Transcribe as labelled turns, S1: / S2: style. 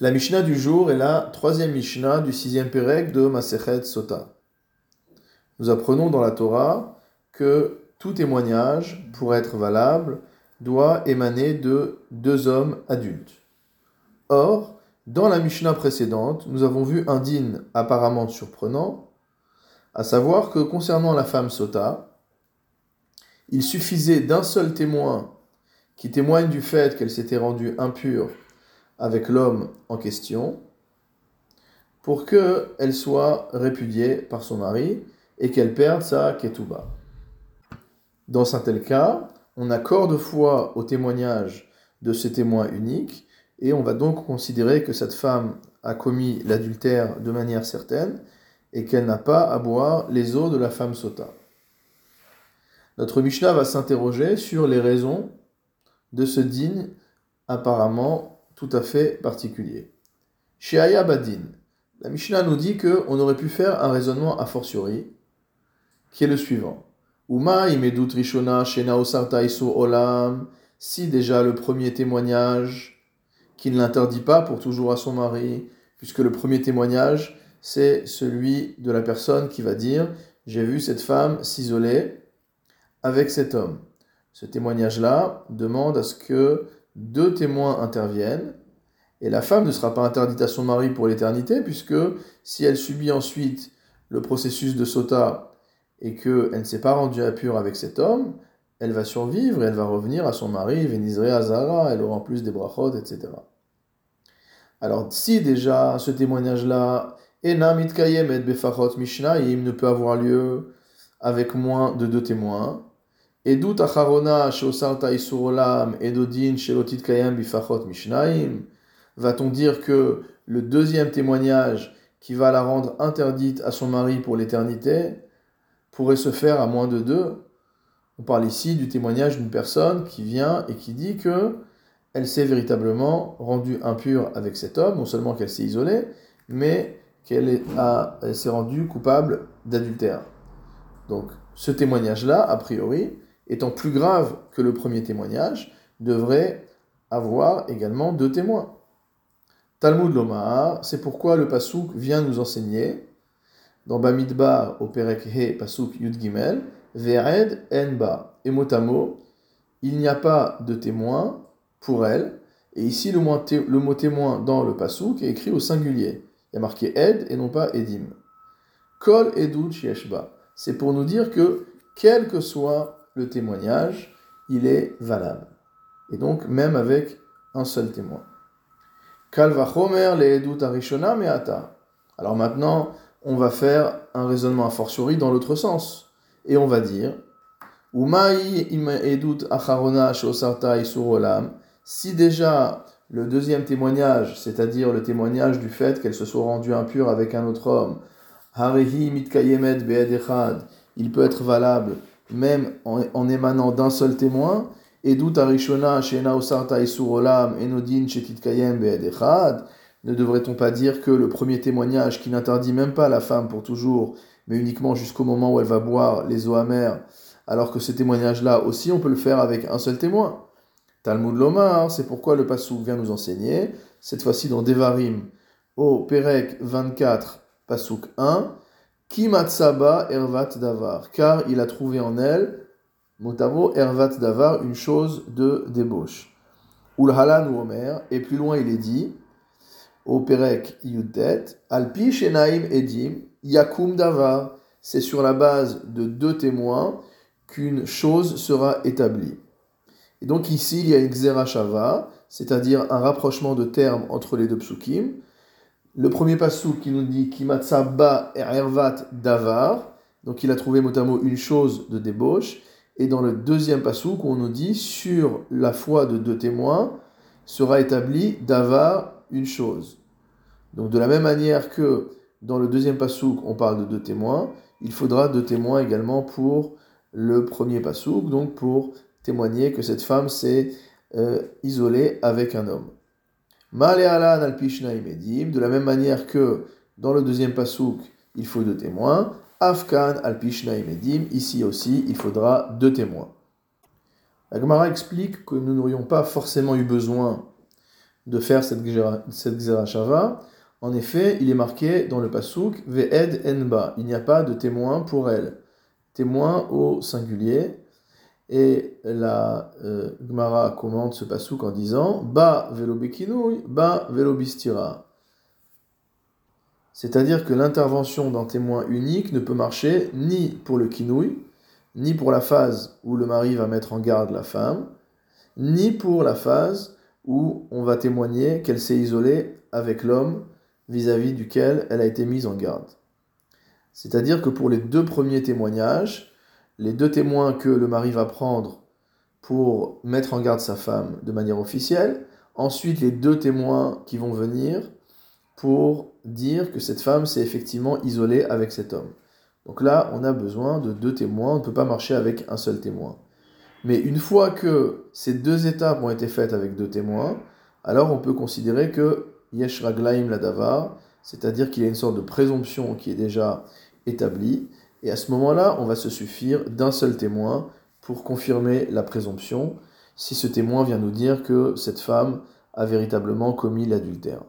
S1: La Mishnah du jour est la troisième Mishnah du sixième Pérec de Masechet Sota. Nous apprenons dans la Torah que tout témoignage, pour être valable, doit émaner de deux hommes adultes. Or, dans la Mishnah précédente, nous avons vu un din apparemment surprenant, à savoir que concernant la femme Sota, il suffisait d'un seul témoin qui témoigne du fait qu'elle s'était rendue impure avec l'homme en question pour qu'elle soit répudiée par son mari et qu'elle perde sa ketouba. Dans un tel cas, on accorde foi au témoignage de ce témoin unique et on va donc considérer que cette femme a commis l'adultère de manière certaine et qu'elle n'a pas à boire les eaux de la femme sota. Notre Mishnah va s'interroger sur les raisons de ce digne apparemment tout à fait particulier. Chez Badin, la Mishnah nous dit qu'on aurait pu faire un raisonnement a fortiori, qui est le suivant. Si déjà le premier témoignage, qui ne l'interdit pas pour toujours à son mari, puisque le premier témoignage, c'est celui de la personne qui va dire J'ai vu cette femme s'isoler avec cet homme. Ce témoignage-là demande à ce que deux témoins interviennent, et la femme ne sera pas interdite à son mari pour l'éternité, puisque si elle subit ensuite le processus de sota et qu'elle ne s'est pas rendue impure avec cet homme, elle va survivre et elle va revenir à son mari, Vénisré Azara, elle aura en plus des brachot, etc. Alors si déjà ce témoignage-là, Kayem et Befachot Mishnaim ne peut avoir lieu avec moins de deux témoins, Edut acharona sheosarta isurolam edodin shelotit kayem bifachot mishnaim. Va-t-on dire que le deuxième témoignage qui va la rendre interdite à son mari pour l'éternité pourrait se faire à moins de deux? On parle ici du témoignage d'une personne qui vient et qui dit que elle s'est véritablement rendue impure avec cet homme, non seulement qu'elle s'est isolée, mais qu'elle s'est rendue coupable d'adultère. Donc ce témoignage-là, a priori, étant plus grave que le premier témoignage, devrait avoir également deux témoins. Talmud Lomar, c'est pourquoi le Pasuk vient nous enseigner, dans Bamidbar au Perek He Pasuk Yud Gimel, Vered Enba, et mot il n'y a pas de témoin pour elle, et ici le mot, mot témoin dans le Pasuk est écrit au singulier. Il y a marqué Ed et non pas Edim. Kol Edut Shieshba. C'est pour nous dire que, quel que soit le témoignage, il est valable. Et donc, même avec un seul témoin. Kalvachomer le arishona meata. Alors maintenant, on va faire un raisonnement a fortiori dans l'autre sens. Et on va dire, acharona. Si déjà le deuxième témoignage, c'est-à-dire le témoignage du fait qu'elle se soit rendue impure avec un autre homme, harihi mitkayemet il peut être valable même en, émanant d'un seul témoin, Edut Arishona Shena Osarta Olam Enodin Shetitkayem Be'edechad, ne devrait-on pas dire que le premier témoignage qui n'interdit même pas la femme pour toujours, mais uniquement jusqu'au moment où elle va boire les eaux amères, alors que ce témoignage-là aussi on peut le faire avec un seul témoin? Talmud Lomar, c'est pourquoi le Passouk vient nous enseigner, cette fois-ci dans Devarim, au Perek 24, Passouk 1, Kimatsaba ervat davar, car il a trouvé en elle, motavo ervat davar, une chose de débauche. Ulhalan ou Omer, et plus loin il est dit, au Perek Yudet, Alpi Shenaim Edim, Yakum davar, c'est sur la base de deux témoins qu'une chose sera établie. Et donc ici il y a une Xerashava, c'est-à-dire un rapprochement de termes entre les deux psukim, le premier passou qui nous dit Kimatsaba ervat davar, donc il a trouvé mot une chose de débauche. Et dans le deuxième passou, on nous dit sur la foi de deux témoins sera établi davar une chose. Donc de la même manière que dans le deuxième passou, on parle de deux témoins, il faudra deux témoins également pour le premier passou, donc pour témoigner que cette femme s'est euh, isolée avec un homme. De la même manière que dans le deuxième pasouk, il faut deux témoins. Afkan al Medim, ici aussi, il faudra deux témoins. La Gemara explique que nous n'aurions pas forcément eu besoin de faire cette, Xerashava. En effet, il est marqué dans le Pasuk Ve'ed Enba. Il n'y a pas de témoin pour elle. Témoin au singulier. Et la euh, Gemara commente ce Pasuk en disant Ba velo ba velo C'est-à-dire que l'intervention d'un témoin unique ne peut marcher ni pour le kinouï, ni pour la phase où le mari va mettre en garde la femme, ni pour la phase où on va témoigner qu'elle s'est isolée avec l'homme vis-à-vis duquel elle a été mise en garde. C'est-à-dire que pour les deux premiers témoignages, les deux témoins que le mari va prendre pour mettre en garde sa femme de manière officielle, ensuite les deux témoins qui vont venir pour dire que cette femme s'est effectivement isolée avec cet homme. Donc là, on a besoin de deux témoins, on ne peut pas marcher avec un seul témoin. Mais une fois que ces deux étapes ont été faites avec deux témoins, alors on peut considérer que yesh raglaim ladavar, c'est-à-dire qu'il y a une sorte de présomption qui est déjà établie, et à ce moment-là, on va se suffire d'un seul témoin pour confirmer la présomption, si ce témoin vient nous dire que cette femme a véritablement commis l'adultère.